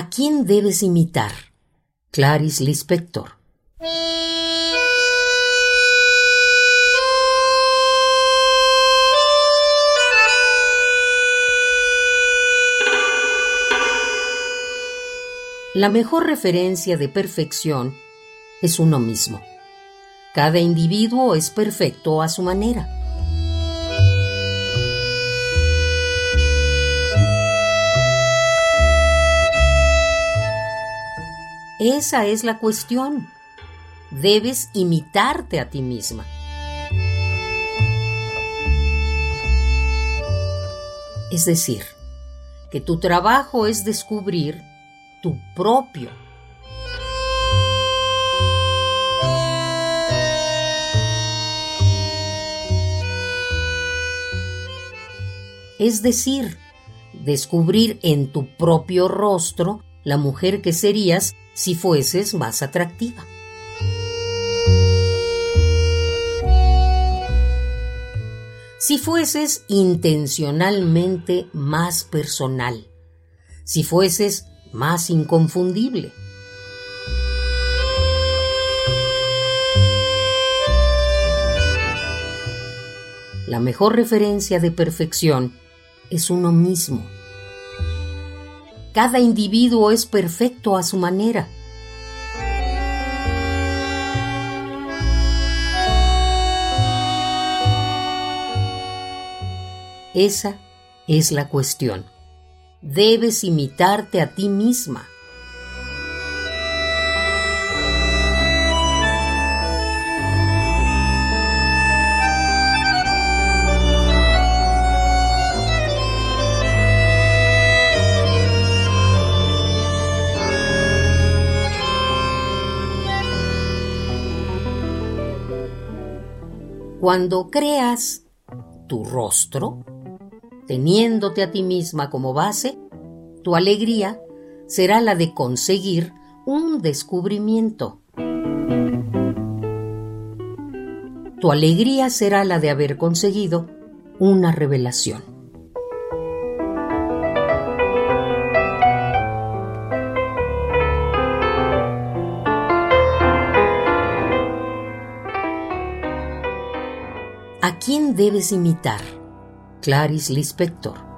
¿A quién debes imitar? Clarice Lispector. La mejor referencia de perfección es uno mismo. Cada individuo es perfecto a su manera. Esa es la cuestión. Debes imitarte a ti misma. Es decir, que tu trabajo es descubrir tu propio. Es decir, descubrir en tu propio rostro la mujer que serías si fueses más atractiva. Si fueses intencionalmente más personal, si fueses más inconfundible. La mejor referencia de perfección es uno mismo. Cada individuo es perfecto a su manera. Esa es la cuestión debes imitarte a ti misma. Cuando creas tu rostro, teniéndote a ti misma como base, tu alegría será la de conseguir un descubrimiento. Tu alegría será la de haber conseguido una revelación. ¿A quién debes imitar? Clarice Lispector